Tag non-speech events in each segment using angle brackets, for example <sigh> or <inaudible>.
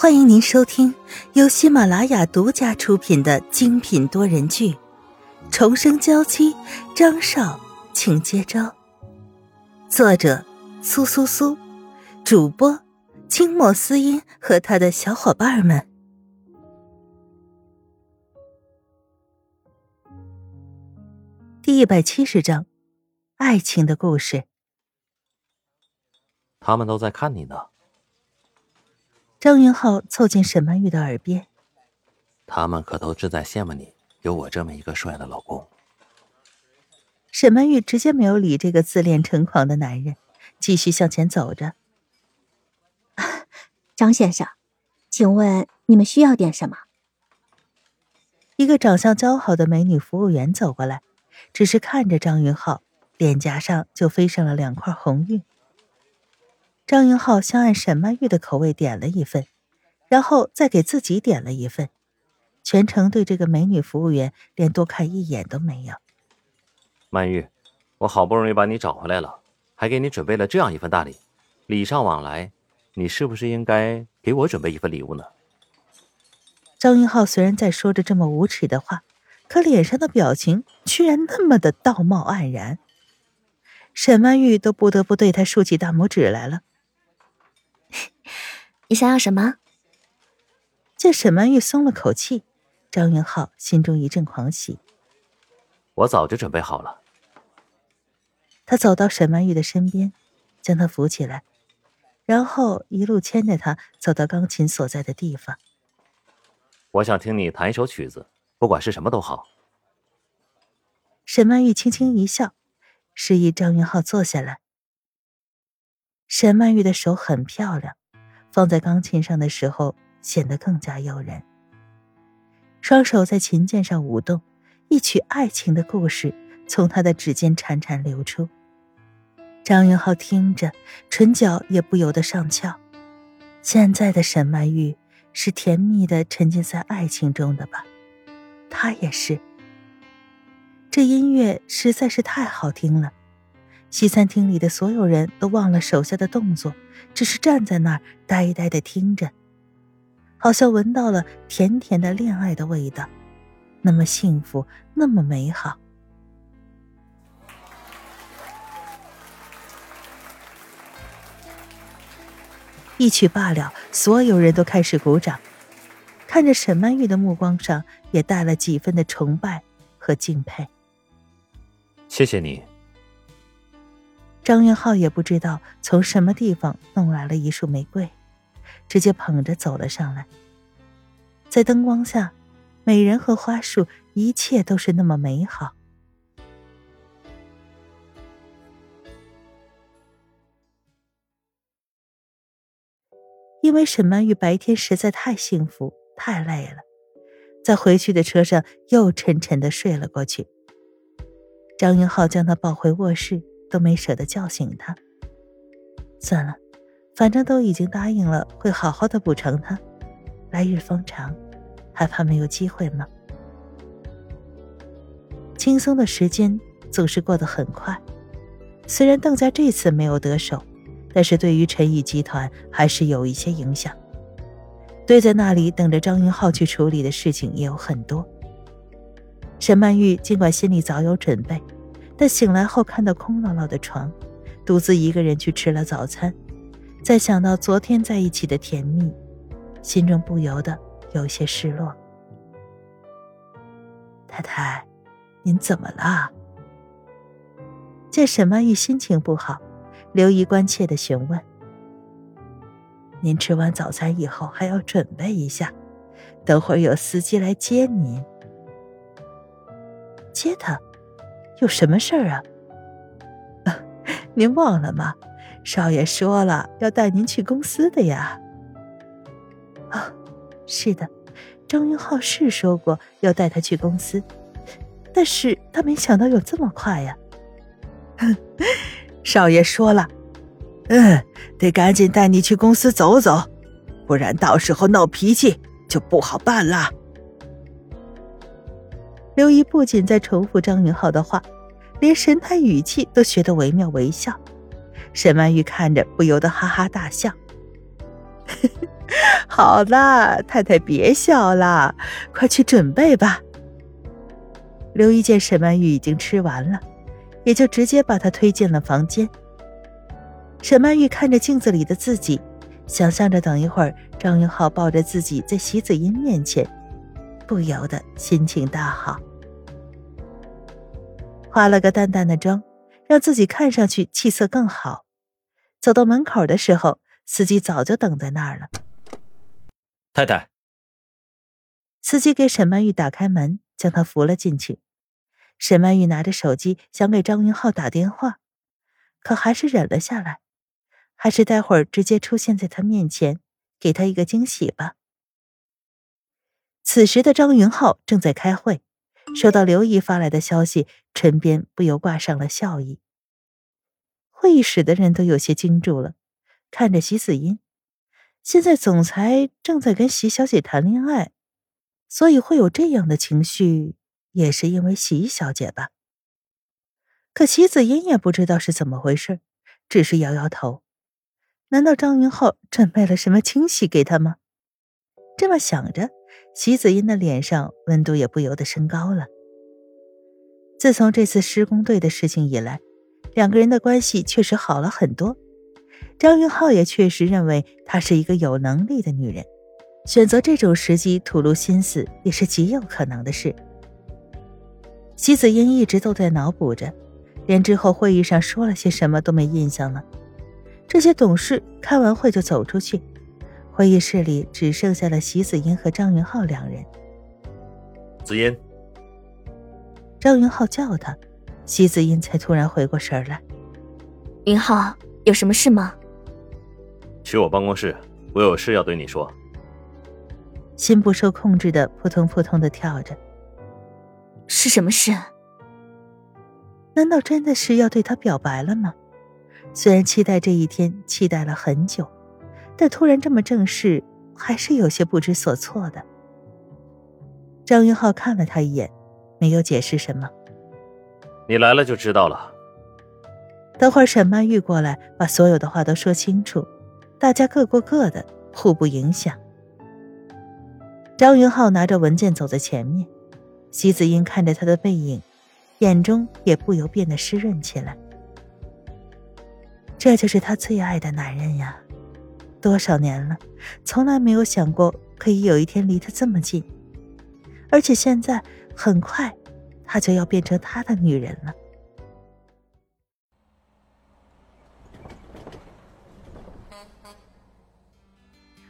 欢迎您收听由喜马拉雅独家出品的精品多人剧《重生娇妻》，张少，请接招。作者：苏苏苏，主播：清末思音和他的小伙伴们。第一百七十章，爱情的故事。他们都在看你呢。张云浩凑近沈曼玉的耳边：“他们可都是在羡慕你有我这么一个帅的老公。”沈曼玉直接没有理这个自恋成狂的男人，继续向前走着。张先生，请问你们需要点什么？一个长相姣好的美女服务员走过来，只是看着张云浩，脸颊上就飞上了两块红晕。张云浩先按沈曼玉的口味点了一份，然后再给自己点了一份，全程对这个美女服务员连多看一眼都没有。曼玉，我好不容易把你找回来了，还给你准备了这样一份大礼，礼尚往来，你是不是应该给我准备一份礼物呢？张云浩虽然在说着这么无耻的话，可脸上的表情居然那么的道貌岸然，沈曼玉都不得不对他竖起大拇指来了。<laughs> 你想要什么？见沈曼玉松了口气，张云浩心中一阵狂喜。我早就准备好了。他走到沈曼玉的身边，将她扶起来，然后一路牵着她走到钢琴所在的地方。我想听你弹一首曲子，不管是什么都好。沈曼玉轻轻一笑，示意张云浩坐下来。沈曼玉的手很漂亮。放在钢琴上的时候，显得更加诱人。双手在琴键上舞动，一曲爱情的故事从他的指尖潺潺流出。张云浩听着，唇角也不由得上翘。现在的沈曼玉是甜蜜的沉浸在爱情中的吧？他也是。这音乐实在是太好听了。西餐厅里的所有人都忘了手下的动作，只是站在那儿呆呆的听着，好像闻到了甜甜的恋爱的味道，那么幸福，那么美好。一曲罢了，所有人都开始鼓掌，看着沈曼玉的目光上也带了几分的崇拜和敬佩。谢谢你。张云浩也不知道从什么地方弄来了一束玫瑰，直接捧着走了上来。在灯光下，美人和花束，一切都是那么美好。因为沈曼玉白天实在太幸福、太累了，在回去的车上又沉沉的睡了过去。张云浩将她抱回卧室。都没舍得叫醒他。算了，反正都已经答应了，会好好的补偿他。来日方长，还怕没有机会吗？轻松的时间总是过得很快。虽然邓家这次没有得手，但是对于陈宇集团还是有一些影响。堆在那里等着张云浩去处理的事情也有很多。沈曼玉尽管心里早有准备。但醒来后看到空落落的床，独自一个人去吃了早餐，再想到昨天在一起的甜蜜，心中不由得有些失落。太太，您怎么了？见沈曼玉心情不好，刘姨关切的询问：“您吃完早餐以后还要准备一下，等会儿有司机来接您。接他。”有什么事儿啊？您忘了吗？少爷说了要带您去公司的呀。啊，是的，张云浩是说过要带他去公司，但是他没想到有这么快呀。少爷说了，嗯，得赶紧带你去公司走走，不然到时候闹脾气就不好办了。刘姨不仅在重复张云浩的话，连神态语气都学得惟妙惟肖。沈曼玉看着不由得哈哈大笑：“ <laughs> 好了，太太别笑了，快去准备吧。刘一见沈曼玉已经吃完了，也就直接把她推进了房间。沈曼玉看着镜子里的自己，想象着等一会儿张云浩抱着自己在席子英面前，不由得心情大好。化了个淡淡的妆，让自己看上去气色更好。走到门口的时候，司机早就等在那儿了。太太，司机给沈曼玉打开门，将她扶了进去。沈曼玉拿着手机想给张云浩打电话，可还是忍了下来。还是待会儿直接出现在他面前，给他一个惊喜吧。此时的张云浩正在开会，收到刘姨发来的消息，唇边不由挂上了笑意。会议室的人都有些惊住了，看着席子音。现在总裁正在跟席小姐谈恋爱，所以会有这样的情绪，也是因为席小姐吧？可席子音也不知道是怎么回事，只是摇摇头。难道张云浩准备了什么惊喜给他吗？这么想着，席子英的脸上温度也不由得升高了。自从这次施工队的事情以来，两个人的关系确实好了很多。张云浩也确实认为她是一个有能力的女人，选择这种时机吐露心思也是极有可能的事。席子英一直都在脑补着，连之后会议上说了些什么都没印象了。这些董事开完会就走出去，会议室里只剩下了席子英和张云浩两人。子英，张云浩叫他，席子英才突然回过神来。云浩，有什么事吗？去我办公室，我有事要对你说。心不受控制的扑通扑通的跳着。是什么事？难道真的是要对他表白了吗？虽然期待这一天，期待了很久，但突然这么正式，还是有些不知所措的。张云浩看了他一眼，没有解释什么。你来了就知道了。等会儿沈曼玉过来，把所有的话都说清楚，大家各过各的，互不影响。张云浩拿着文件走在前面，席子英看着他的背影，眼中也不由变得湿润起来。这就是他最爱的男人呀，多少年了，从来没有想过可以有一天离他这么近，而且现在很快，他就要变成他的女人了。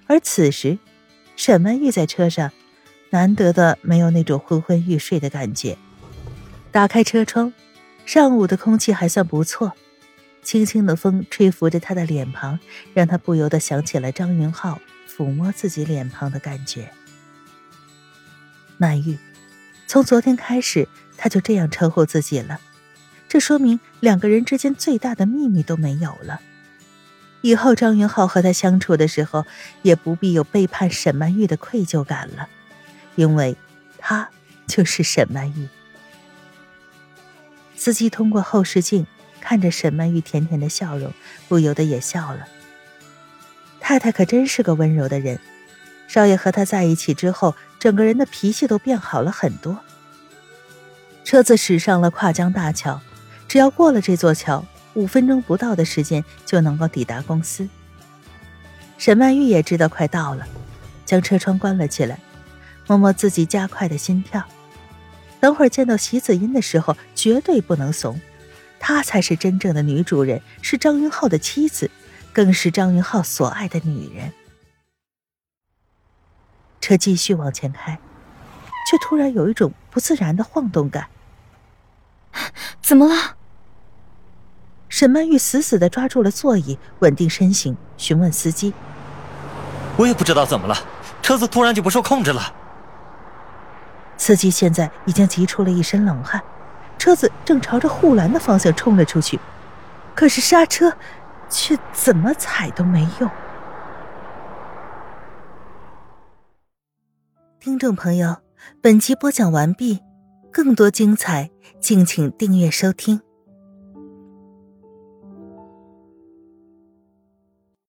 而此时，沈曼玉在车上，难得的没有那种昏昏欲睡的感觉。打开车窗，上午的空气还算不错。轻轻的风吹拂着她的脸庞，让她不由得想起了张云浩抚摸自己脸庞的感觉。曼玉，从昨天开始，他就这样称呼自己了，这说明两个人之间最大的秘密都没有了。以后张云浩和他相处的时候，也不必有背叛沈曼玉的愧疚感了，因为他就是沈曼玉。司机通过后视镜。看着沈曼玉甜甜的笑容，不由得也笑了。太太可真是个温柔的人，少爷和她在一起之后，整个人的脾气都变好了很多。车子驶上了跨江大桥，只要过了这座桥，五分钟不到的时间就能够抵达公司。沈曼玉也知道快到了，将车窗关了起来，摸摸自己加快的心跳。等会儿见到席子音的时候，绝对不能怂。她才是真正的女主人，是张云浩的妻子，更是张云浩所爱的女人。车继续往前开，却突然有一种不自然的晃动感。怎么了？沈曼玉死死的抓住了座椅，稳定身形，询问司机：“我也不知道怎么了，车子突然就不受控制了。”司机现在已经急出了一身冷汗。车子正朝着护栏的方向冲了出去，可是刹车却怎么踩都没用。听众朋友，本集播讲完毕，更多精彩，敬请订阅收听。